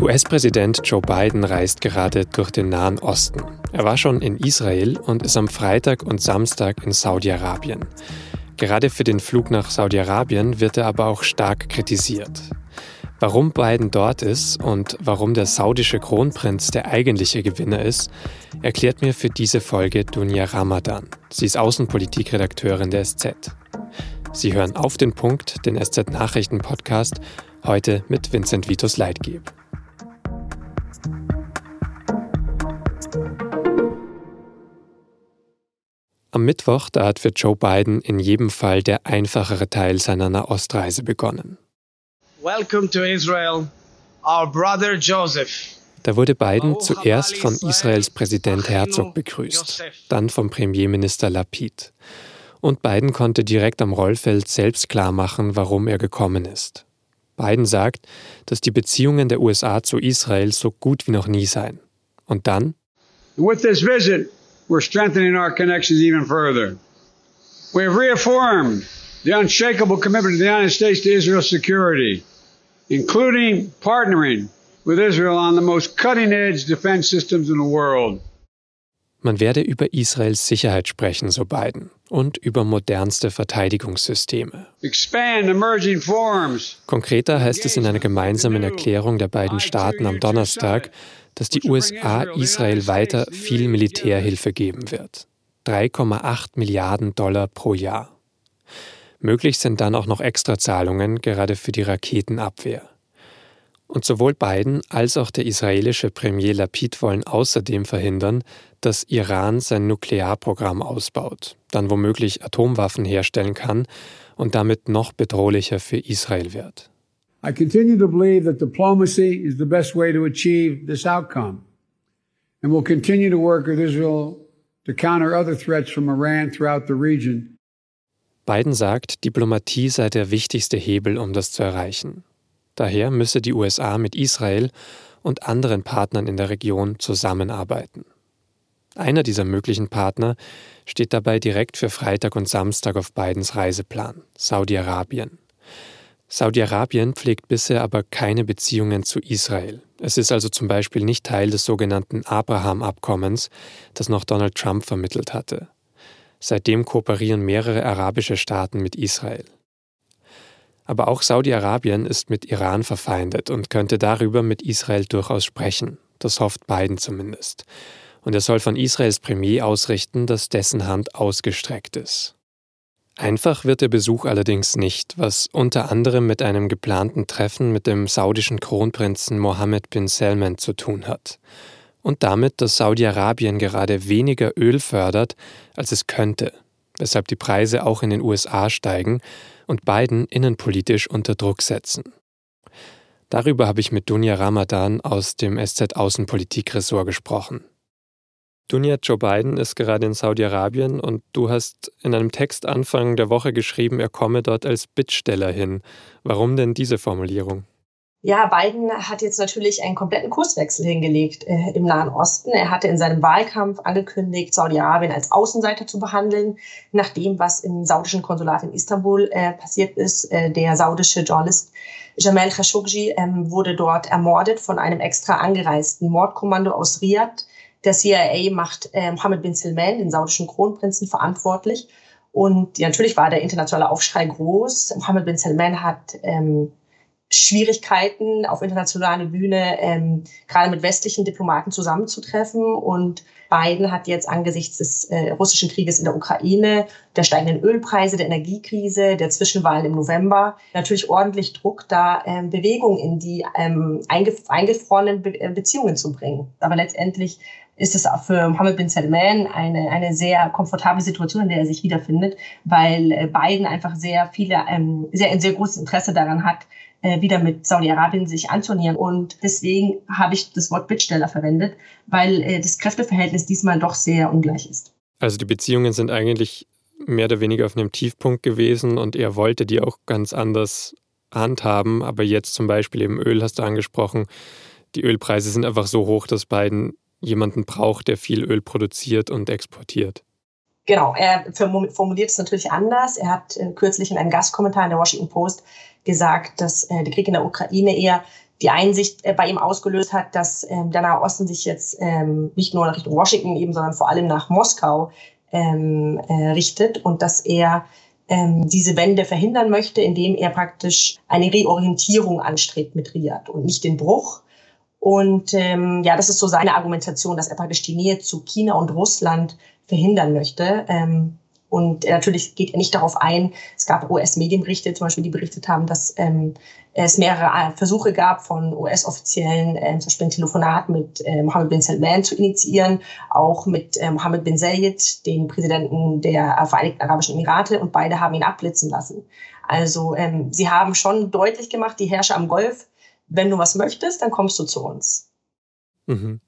US-Präsident Joe Biden reist gerade durch den Nahen Osten. Er war schon in Israel und ist am Freitag und Samstag in Saudi-Arabien. Gerade für den Flug nach Saudi-Arabien wird er aber auch stark kritisiert. Warum Biden dort ist und warum der saudische Kronprinz der eigentliche Gewinner ist, erklärt mir für diese Folge Dunja Ramadan. Sie ist Außenpolitikredakteurin der SZ. Sie hören auf den Punkt, den SZ Nachrichten Podcast, heute mit Vincent Vitus Leitgeb. Am Mittwoch, da hat für Joe Biden in jedem Fall der einfachere Teil seiner Nahostreise begonnen. Welcome to Israel, our brother Joseph. Da wurde Biden zuerst von Israels Präsident Herzog begrüßt, dann vom Premierminister Lapid. Und Biden konnte direkt am Rollfeld selbst klarmachen, warum er gekommen ist. Biden sagt, dass die Beziehungen der USA zu Israel so gut wie noch nie seien. Und dann? With this visit, we're strengthening our connections even further. We have reaffirmed the unshakable commitment of the United States to Israel's security, including partnering with Israel on the most cutting-edge defense systems in the world. Man werde über Israels Sicherheit sprechen, so Biden, und über modernste Verteidigungssysteme. Konkreter heißt es in einer gemeinsamen Erklärung der beiden Staaten am Donnerstag, dass die USA Israel weiter viel Militärhilfe geben wird. 3,8 Milliarden Dollar pro Jahr. Möglich sind dann auch noch Extrazahlungen, gerade für die Raketenabwehr. Und sowohl Biden als auch der israelische Premier Lapid wollen außerdem verhindern, dass Iran sein Nuklearprogramm ausbaut, dann womöglich Atomwaffen herstellen kann und damit noch bedrohlicher für Israel wird. I continue to believe that diplomacy is the best way to achieve this outcome and will continue to work with Israel to counter other threats from Iran throughout the region. Biden sagt, Diplomatie sei der wichtigste Hebel, um das zu erreichen. Daher müsse die USA mit Israel und anderen Partnern in der Region zusammenarbeiten. Einer dieser möglichen Partner steht dabei direkt für Freitag und Samstag auf Bidens Reiseplan, Saudi-Arabien. Saudi-Arabien pflegt bisher aber keine Beziehungen zu Israel. Es ist also zum Beispiel nicht Teil des sogenannten Abraham-Abkommens, das noch Donald Trump vermittelt hatte. Seitdem kooperieren mehrere arabische Staaten mit Israel. Aber auch Saudi-Arabien ist mit Iran verfeindet und könnte darüber mit Israel durchaus sprechen. Das hofft Biden zumindest. Und er soll von Israels Premier ausrichten, dass dessen Hand ausgestreckt ist. Einfach wird der Besuch allerdings nicht, was unter anderem mit einem geplanten Treffen mit dem saudischen Kronprinzen Mohammed bin Salman zu tun hat. Und damit, dass Saudi-Arabien gerade weniger Öl fördert, als es könnte, weshalb die Preise auch in den USA steigen und Biden innenpolitisch unter Druck setzen. Darüber habe ich mit Dunja Ramadan aus dem SZ Außenpolitik-Ressort gesprochen. Dunja, Joe Biden ist gerade in Saudi-Arabien und du hast in einem Text Anfang der Woche geschrieben, er komme dort als Bittsteller hin. Warum denn diese Formulierung? Ja, Biden hat jetzt natürlich einen kompletten Kurswechsel hingelegt äh, im Nahen Osten. Er hatte in seinem Wahlkampf angekündigt, Saudi-Arabien als Außenseiter zu behandeln, nach dem, was im saudischen Konsulat in Istanbul äh, passiert ist. Äh, der saudische Journalist Jamal Khashoggi ähm, wurde dort ermordet von einem extra angereisten Mordkommando aus Riyadh der CIA macht äh, Mohammed bin Salman, den saudischen Kronprinzen, verantwortlich. Und ja, natürlich war der internationale Aufschrei groß. Mohammed bin Salman hat ähm, Schwierigkeiten auf internationaler Bühne, ähm, gerade mit westlichen Diplomaten zusammenzutreffen. Und Biden hat jetzt angesichts des äh, russischen Krieges in der Ukraine, der steigenden Ölpreise, der Energiekrise, der Zwischenwahlen im November natürlich ordentlich Druck, da ähm, Bewegung in die ähm, eingef eingefrorenen Be äh, Beziehungen zu bringen. Aber letztendlich ist es auch für Mohammed bin Salman eine, eine sehr komfortable Situation, in der er sich wiederfindet, weil äh, Biden einfach sehr viele, ähm, sehr, ein sehr großes Interesse daran hat, äh, wieder mit Saudi-Arabien sich anzunähern. Und deswegen habe ich das Wort Bittsteller verwendet, weil äh, das Kräfteverhältnis diesmal doch sehr ungleich ist. Also die Beziehungen sind eigentlich mehr oder weniger auf einem Tiefpunkt gewesen und er wollte die auch ganz anders handhaben. Aber jetzt zum Beispiel eben Öl hast du angesprochen. Die Ölpreise sind einfach so hoch, dass Biden jemanden braucht, der viel Öl produziert und exportiert. Genau, er formuliert es natürlich anders. Er hat äh, kürzlich in einem Gastkommentar in der Washington Post gesagt, dass äh, der Krieg in der Ukraine eher die Einsicht äh, bei ihm ausgelöst hat, dass ähm, der Nahe Osten sich jetzt ähm, nicht nur nach Richtung Washington eben, sondern vor allem nach Moskau ähm, äh, richtet und dass er ähm, diese Wende verhindern möchte, indem er praktisch eine Reorientierung anstrebt mit Riyadh und nicht den Bruch. Und ähm, ja, das ist so seine Argumentation, dass er praktisch die Nähe zu China und Russland verhindern möchte. Ähm, und natürlich geht er nicht darauf ein. Es gab US-Medienberichte zum Beispiel, die berichtet haben, dass ähm, es mehrere äh, Versuche gab von US-Offiziellen, äh, zum Beispiel ein Telefonat mit äh, Mohammed bin Salman zu initiieren, auch mit äh, Mohammed bin Zayed, den Präsidenten der äh, Vereinigten Arabischen Emirate, und beide haben ihn abblitzen lassen. Also ähm, sie haben schon deutlich gemacht, die Herrscher am Golf, wenn du was möchtest, dann kommst du zu uns. Mhm.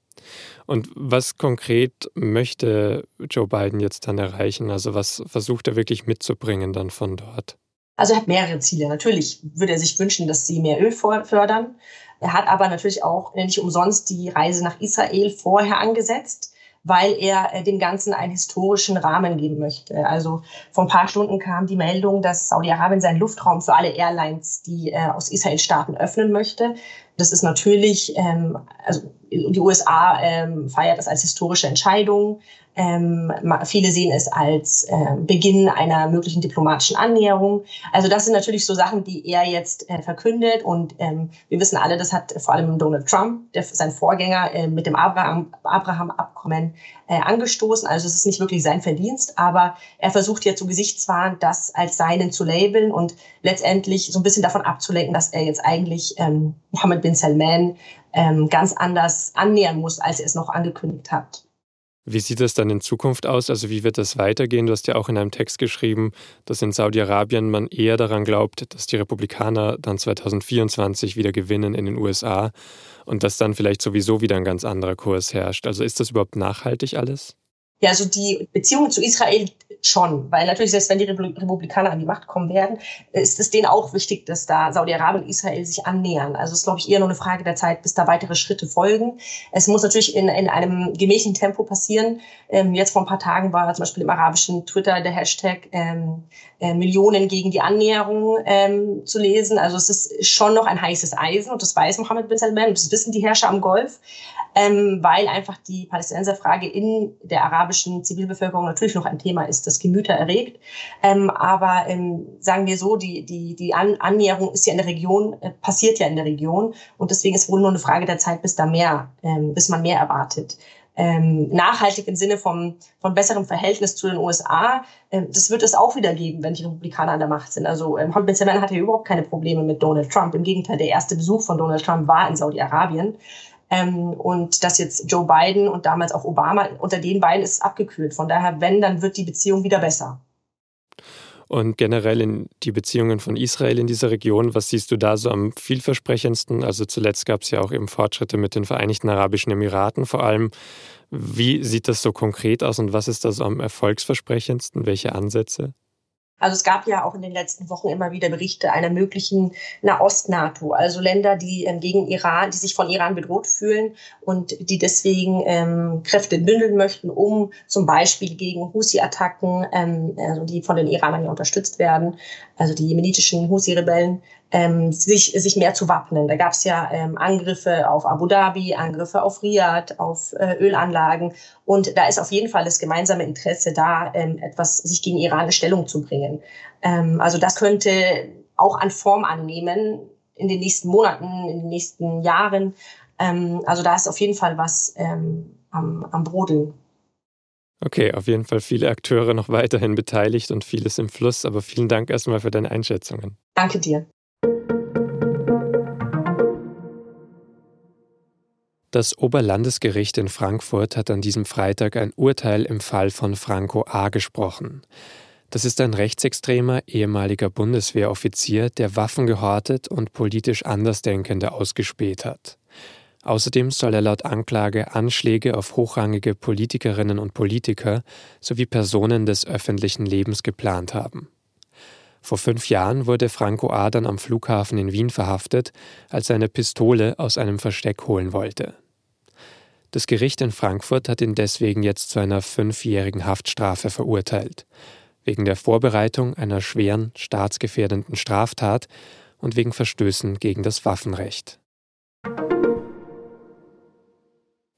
Und was konkret möchte Joe Biden jetzt dann erreichen? Also was versucht er wirklich mitzubringen dann von dort? Also er hat mehrere Ziele. Natürlich würde er sich wünschen, dass sie mehr Öl fördern. Er hat aber natürlich auch nicht umsonst die Reise nach Israel vorher angesetzt, weil er äh, dem Ganzen einen historischen Rahmen geben möchte. Also vor ein paar Stunden kam die Meldung, dass Saudi-Arabien seinen Luftraum für alle Airlines, die äh, aus Israel starten, öffnen möchte. Das ist natürlich, ähm, also die USA ähm, feiert das als historische Entscheidung. Ähm, viele sehen es als äh, Beginn einer möglichen diplomatischen Annäherung. Also das sind natürlich so Sachen, die er jetzt äh, verkündet. Und ähm, wir wissen alle, das hat vor allem Donald Trump, der, sein Vorgänger, äh, mit dem Abraham-Abkommen äh, angestoßen. Also es ist nicht wirklich sein Verdienst, aber er versucht jetzt so gesichtswahrend das als seinen zu labeln und letztendlich so ein bisschen davon abzulenken, dass er jetzt eigentlich ähm, Mohammed bin Salman ähm, ganz anders annähern muss, als er es noch angekündigt hat. Wie sieht das dann in Zukunft aus? Also wie wird das weitergehen? Du hast ja auch in einem Text geschrieben, dass in Saudi-Arabien man eher daran glaubt, dass die Republikaner dann 2024 wieder gewinnen in den USA und dass dann vielleicht sowieso wieder ein ganz anderer Kurs herrscht. Also ist das überhaupt nachhaltig alles? Ja, also die Beziehungen zu Israel schon, weil natürlich selbst wenn die Republikaner an die Macht kommen werden, ist es denen auch wichtig, dass da Saudi-Arabien und Israel sich annähern. Also es ist, glaube ich, eher nur eine Frage der Zeit, bis da weitere Schritte folgen. Es muss natürlich in, in einem gemächlichen Tempo passieren. Ähm, jetzt vor ein paar Tagen war zum Beispiel im arabischen Twitter der Hashtag ähm, äh, Millionen gegen die Annäherung ähm, zu lesen. Also es ist schon noch ein heißes Eisen und das weiß Mohammed bin Salman und das wissen die Herrscher am Golf, ähm, weil einfach die Palästinenserfrage in der arabischen Zivilbevölkerung natürlich noch ein Thema ist, das Gemüter erregt. Ähm, aber ähm, sagen wir so, die, die, die An Annäherung ist ja in der Region, äh, passiert ja in der Region und deswegen ist wohl nur eine Frage der Zeit, bis da mehr, ähm, bis man mehr erwartet ähm, nachhaltig im Sinne vom, von besserem Verhältnis zu den USA, ähm, das wird es auch wieder geben, wenn die Republikaner an der Macht sind. Also ähm, bin Salman hatte überhaupt keine Probleme mit Donald Trump. Im Gegenteil, der erste Besuch von Donald Trump war in Saudi-Arabien. Ähm, und dass jetzt Joe Biden und damals auch Obama, unter den beiden ist abgekühlt. Von daher, wenn, dann wird die Beziehung wieder besser. Und generell in die Beziehungen von Israel in dieser Region, was siehst du da so am vielversprechendsten? Also zuletzt gab es ja auch eben Fortschritte mit den Vereinigten Arabischen Emiraten vor allem. Wie sieht das so konkret aus und was ist da so am erfolgsversprechendsten? Welche Ansätze? Also es gab ja auch in den letzten Wochen immer wieder Berichte einer möglichen Nahost-NATO, also Länder, die ähm, gegen Iran, die sich von Iran bedroht fühlen und die deswegen ähm, Kräfte bündeln möchten, um zum Beispiel gegen Husi-Attacken, ähm, also die von den Iranern ja unterstützt werden, also die jemenitischen Husi-Rebellen, ähm, sich, sich mehr zu wappnen. Da gab es ja ähm, Angriffe auf Abu Dhabi, Angriffe auf Riyadh, auf äh, Ölanlagen. Und da ist auf jeden Fall das gemeinsame Interesse da, ähm, etwas sich gegen Iran in Stellung zu bringen. Ähm, also das könnte auch an Form annehmen in den nächsten Monaten, in den nächsten Jahren. Ähm, also da ist auf jeden Fall was ähm, am, am Brodeln. Okay, auf jeden Fall viele Akteure noch weiterhin beteiligt und vieles im Fluss, aber vielen Dank erstmal für deine Einschätzungen. Danke dir. Das Oberlandesgericht in Frankfurt hat an diesem Freitag ein Urteil im Fall von Franco A. gesprochen. Das ist ein rechtsextremer ehemaliger Bundeswehroffizier, der Waffen gehortet und politisch Andersdenkende ausgespäht hat. Außerdem soll er laut Anklage Anschläge auf hochrangige Politikerinnen und Politiker sowie Personen des öffentlichen Lebens geplant haben. Vor fünf Jahren wurde Franco A. dann am Flughafen in Wien verhaftet, als er eine Pistole aus einem Versteck holen wollte. Das Gericht in Frankfurt hat ihn deswegen jetzt zu einer fünfjährigen Haftstrafe verurteilt, wegen der Vorbereitung einer schweren, staatsgefährdenden Straftat und wegen Verstößen gegen das Waffenrecht.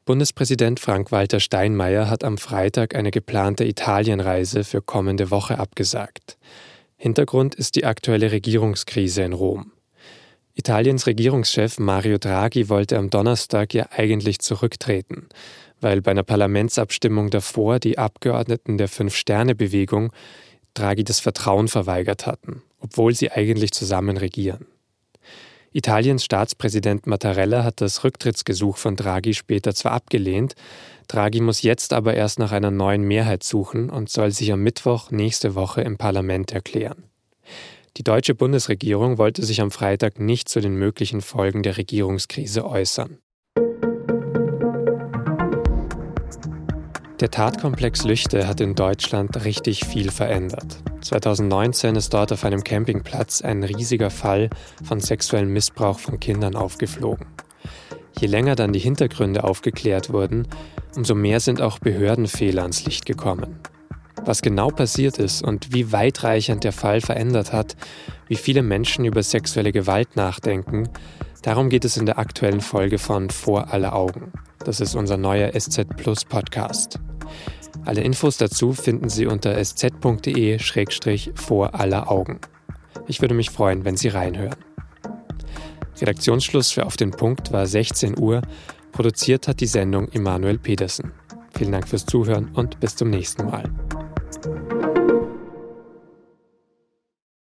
Bundespräsident Frank-Walter Steinmeier hat am Freitag eine geplante Italienreise für kommende Woche abgesagt. Hintergrund ist die aktuelle Regierungskrise in Rom. Italiens Regierungschef Mario Draghi wollte am Donnerstag ja eigentlich zurücktreten, weil bei einer Parlamentsabstimmung davor die Abgeordneten der Fünf-Sterne-Bewegung Draghi das Vertrauen verweigert hatten, obwohl sie eigentlich zusammen regieren. Italiens Staatspräsident Mattarella hat das Rücktrittsgesuch von Draghi später zwar abgelehnt, Draghi muss jetzt aber erst nach einer neuen Mehrheit suchen und soll sich am Mittwoch nächste Woche im Parlament erklären. Die deutsche Bundesregierung wollte sich am Freitag nicht zu den möglichen Folgen der Regierungskrise äußern. Der Tatkomplex Lüchte hat in Deutschland richtig viel verändert. 2019 ist dort auf einem Campingplatz ein riesiger Fall von sexuellem Missbrauch von Kindern aufgeflogen. Je länger dann die Hintergründe aufgeklärt wurden, umso mehr sind auch Behördenfehler ans Licht gekommen. Was genau passiert ist und wie weitreichend der Fall verändert hat, wie viele Menschen über sexuelle Gewalt nachdenken, darum geht es in der aktuellen Folge von Vor aller Augen. Das ist unser neuer SZ Plus Podcast. Alle Infos dazu finden Sie unter sz.de-vor aller Augen. Ich würde mich freuen, wenn Sie reinhören. Redaktionsschluss für Auf den Punkt war 16 Uhr. Produziert hat die Sendung Emanuel Pedersen. Vielen Dank fürs Zuhören und bis zum nächsten Mal.